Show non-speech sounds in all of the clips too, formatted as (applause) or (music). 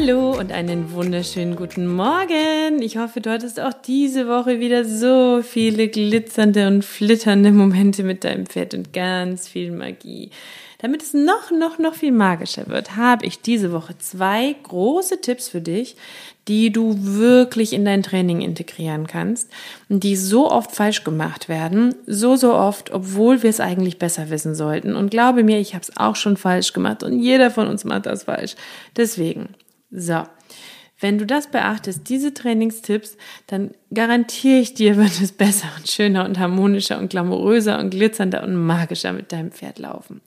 Hallo und einen wunderschönen guten Morgen. Ich hoffe, du hattest auch diese Woche wieder so viele glitzernde und flitternde Momente mit deinem Pferd und ganz viel Magie. Damit es noch, noch, noch viel magischer wird, habe ich diese Woche zwei große Tipps für dich, die du wirklich in dein Training integrieren kannst und die so oft falsch gemacht werden, so, so oft, obwohl wir es eigentlich besser wissen sollten. Und glaube mir, ich habe es auch schon falsch gemacht und jeder von uns macht das falsch. Deswegen so. Wenn du das beachtest, diese Trainingstipps, dann garantiere ich dir, (laughs) wird es besser und schöner und harmonischer und glamouröser und glitzernder und magischer mit deinem Pferd laufen.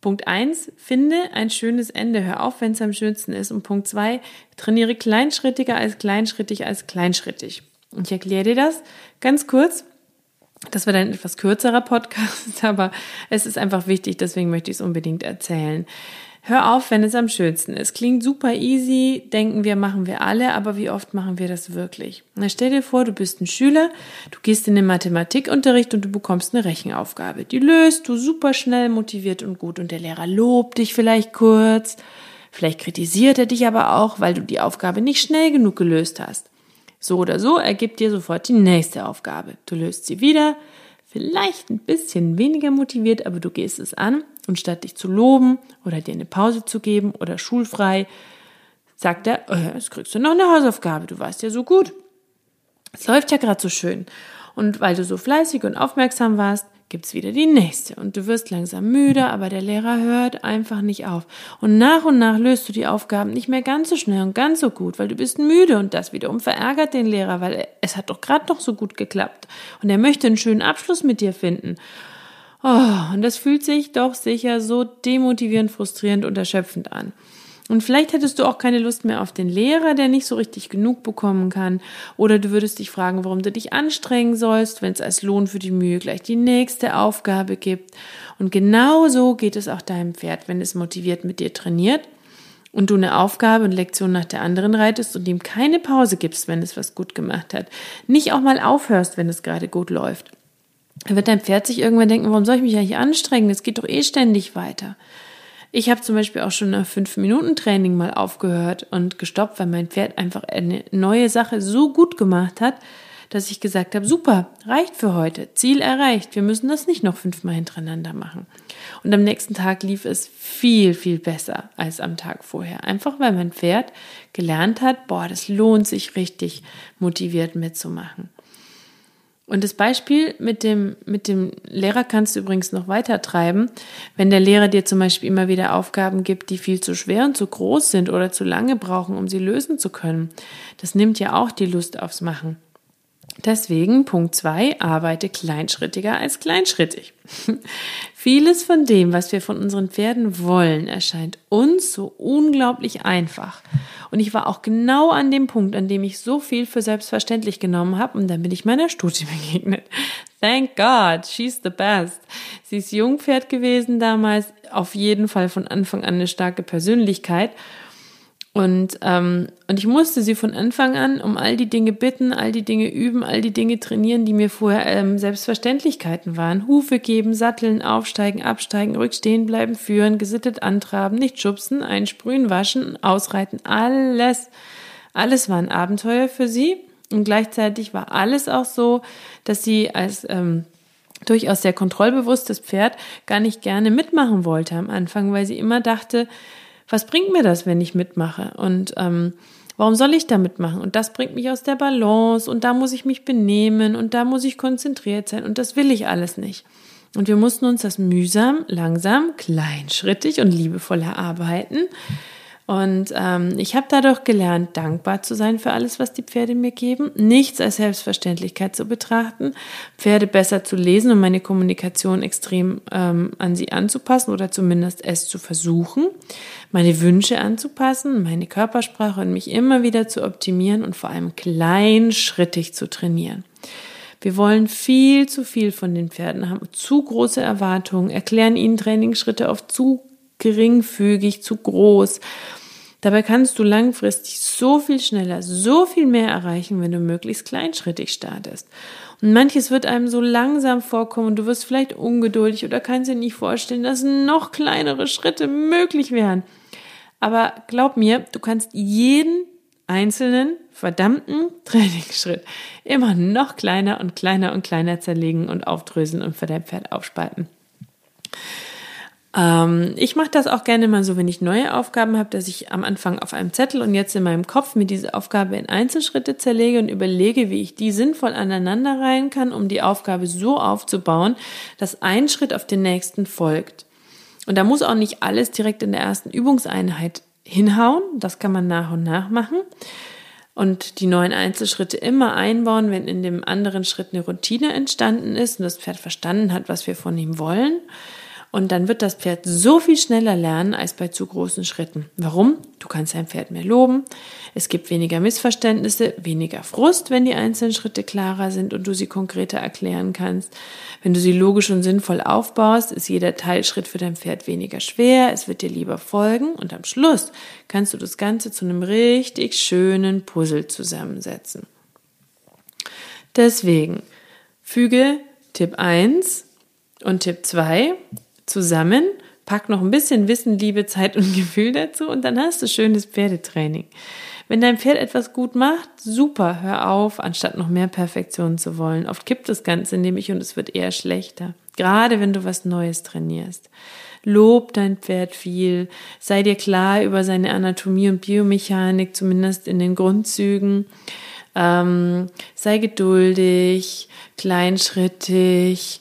Punkt eins: finde ein schönes Ende. Hör auf, wenn es am schönsten ist. Und Punkt zwei: trainiere kleinschrittiger als kleinschrittig als kleinschrittig. Und ich erkläre dir das ganz kurz. Das wird ein etwas kürzerer Podcast, (laughs) aber es ist einfach wichtig, deswegen möchte ich es unbedingt erzählen. Hör auf, wenn es am schönsten ist. Klingt super easy, denken wir, machen wir alle, aber wie oft machen wir das wirklich? Na, stell dir vor, du bist ein Schüler, du gehst in den Mathematikunterricht und du bekommst eine Rechenaufgabe. Die löst du super schnell, motiviert und gut und der Lehrer lobt dich vielleicht kurz. Vielleicht kritisiert er dich aber auch, weil du die Aufgabe nicht schnell genug gelöst hast. So oder so ergibt dir sofort die nächste Aufgabe. Du löst sie wieder, vielleicht ein bisschen weniger motiviert, aber du gehst es an und statt dich zu loben oder dir eine Pause zu geben oder schulfrei, sagt er, äh, jetzt kriegst du noch eine Hausaufgabe, du warst ja so gut. Es läuft ja gerade so schön. Und weil du so fleißig und aufmerksam warst, gibt's wieder die nächste. Und du wirst langsam müde, aber der Lehrer hört einfach nicht auf. Und nach und nach löst du die Aufgaben nicht mehr ganz so schnell und ganz so gut, weil du bist müde und das wiederum verärgert den Lehrer, weil es hat doch gerade noch so gut geklappt. Und er möchte einen schönen Abschluss mit dir finden. Oh, und das fühlt sich doch sicher so demotivierend, frustrierend und erschöpfend an. Und vielleicht hättest du auch keine Lust mehr auf den Lehrer, der nicht so richtig genug bekommen kann. Oder du würdest dich fragen, warum du dich anstrengen sollst, wenn es als Lohn für die Mühe gleich die nächste Aufgabe gibt. Und genau so geht es auch deinem Pferd, wenn es motiviert mit dir trainiert und du eine Aufgabe und Lektion nach der anderen reitest und ihm keine Pause gibst, wenn es was gut gemacht hat. Nicht auch mal aufhörst, wenn es gerade gut läuft. Dann wird dein Pferd sich irgendwann denken, warum soll ich mich eigentlich anstrengen? Es geht doch eh ständig weiter. Ich habe zum Beispiel auch schon nach fünf Minuten Training mal aufgehört und gestoppt, weil mein Pferd einfach eine neue Sache so gut gemacht hat, dass ich gesagt habe, super, reicht für heute, Ziel erreicht, wir müssen das nicht noch fünfmal hintereinander machen. Und am nächsten Tag lief es viel, viel besser als am Tag vorher. Einfach weil mein Pferd gelernt hat, boah, das lohnt sich richtig motiviert mitzumachen. Und das Beispiel mit dem, mit dem Lehrer kannst du übrigens noch weiter treiben. Wenn der Lehrer dir zum Beispiel immer wieder Aufgaben gibt, die viel zu schwer und zu groß sind oder zu lange brauchen, um sie lösen zu können. Das nimmt ja auch die Lust aufs Machen. Deswegen Punkt zwei: arbeite kleinschrittiger als kleinschrittig. (laughs) Vieles von dem, was wir von unseren Pferden wollen, erscheint uns so unglaublich einfach. Und ich war auch genau an dem Punkt, an dem ich so viel für selbstverständlich genommen habe und dann bin ich meiner Studie (laughs) begegnet. Thank God, she's the best. Sie ist Jungpferd gewesen damals, auf jeden Fall von Anfang an eine starke Persönlichkeit und, ähm, und ich musste sie von Anfang an um all die Dinge bitten, all die Dinge üben, all die Dinge trainieren, die mir vorher ähm, Selbstverständlichkeiten waren. Hufe geben, satteln, aufsteigen, absteigen, rückstehen bleiben, führen, gesittet antraben, nicht schubsen, einsprühen, waschen, ausreiten, alles. Alles war ein Abenteuer für sie. Und gleichzeitig war alles auch so, dass sie als ähm, durchaus sehr kontrollbewusstes Pferd gar nicht gerne mitmachen wollte am Anfang, weil sie immer dachte, Was bringt mir das, wenn ich mitmache? Und ähm, warum soll ich da mitmachen? Und das bringt mich aus der Balance und da muss ich mich benehmen und da muss ich konzentriert sein und das will ich alles nicht. Und wir mussten uns das mühsam, langsam, kleinschrittig und liebevoll erarbeiten. Und ähm, ich habe dadurch gelernt, dankbar zu sein für alles, was die Pferde mir geben, nichts als Selbstverständlichkeit zu betrachten, Pferde besser zu lesen und meine Kommunikation extrem ähm, an sie anzupassen oder zumindest es zu versuchen, meine Wünsche anzupassen, meine Körpersprache und mich immer wieder zu optimieren und vor allem kleinschrittig zu trainieren. Wir wollen viel zu viel von den Pferden haben, zu große Erwartungen, erklären ihnen Trainingsschritte oft zu geringfügig, zu groß Dabei kannst du langfristig so viel schneller, so viel mehr erreichen, wenn du möglichst kleinschrittig startest. Und manches wird einem so langsam vorkommen und du wirst vielleicht ungeduldig oder kannst dir nicht vorstellen, dass noch kleinere Schritte möglich wären. Aber glaub mir, du kannst jeden einzelnen verdammten (laughs) Trainingsschritt immer noch kleiner und kleiner und kleiner zerlegen und aufdröseln und für dein Pferd aufspalten. Ähm, ich mache das auch gerne mal so, wenn ich neue Aufgaben habe, dass ich am Anfang auf einem Zettel und jetzt in meinem Kopf mir diese Aufgabe in Einzelschritte zerlege und überlege, wie ich die sinnvoll aneinander reihen kann, um die Aufgabe so aufzubauen, dass ein Schritt auf den nächsten folgt. Und da muss auch nicht alles direkt in der ersten Übungseinheit hinhauen. Das kann man nach und nach machen. Und die neuen Einzelschritte immer einbauen, wenn in dem anderen Schritt eine Routine entstanden ist und das Pferd verstanden hat, was wir von ihm wollen. Und dann wird das Pferd so viel schneller lernen als bei zu großen Schritten. Warum? Du kannst dein Pferd mehr loben. Es gibt weniger Missverständnisse, weniger Frust, wenn die einzelnen Schritte klarer sind und du sie konkreter erklären kannst. Wenn du sie logisch und sinnvoll aufbaust, ist jeder Teilschritt für dein Pferd weniger schwer, es wird dir lieber folgen und am Schluss kannst du das Ganze zu einem richtig schönen Puzzle zusammensetzen. Deswegen füge Tipp 1 und Tipp 2 zusammen, pack noch ein bisschen Wissen, Liebe, Zeit und (laughs) Gefühl dazu und dann hast du schönes Pferdetraining. Wenn dein Pferd etwas gut macht, super, hör auf, anstatt noch mehr Perfektion zu wollen. Oft kippt das Ganze nämlich und es wird eher schlechter. Gerade wenn du was Neues trainierst. Lob dein Pferd viel, sei dir klar über seine Anatomie und Biomechanik, zumindest in den Grundzügen. Ähm, sei geduldig, kleinschrittig,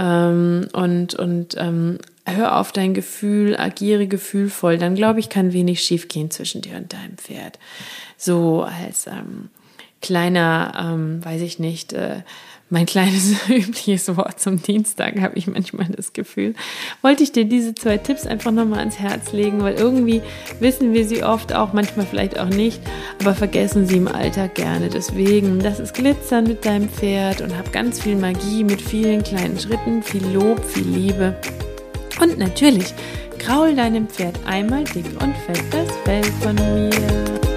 ähm, und, und ähm, hör auf dein Gefühl, agiere gefühlvoll, dann glaube ich, kann wenig schiefgehen zwischen dir und deinem Pferd. So als ähm, kleiner, ähm, weiß ich nicht, äh, mein kleines (laughs) übliches Wort zum Dienstag, habe ich manchmal das Gefühl. Wollte ich dir diese zwei Tipps einfach nochmal ans Herz legen, weil irgendwie wissen wir sie oft auch, manchmal vielleicht auch nicht, aber vergessen sie im Alltag gerne. Deswegen, das ist Glitzern mit deinem Pferd und hab ganz viel Magie mit vielen kleinen Schritten, viel Lob, viel Liebe. Und natürlich, kraul deinem Pferd einmal dick und fett das Fell von mir.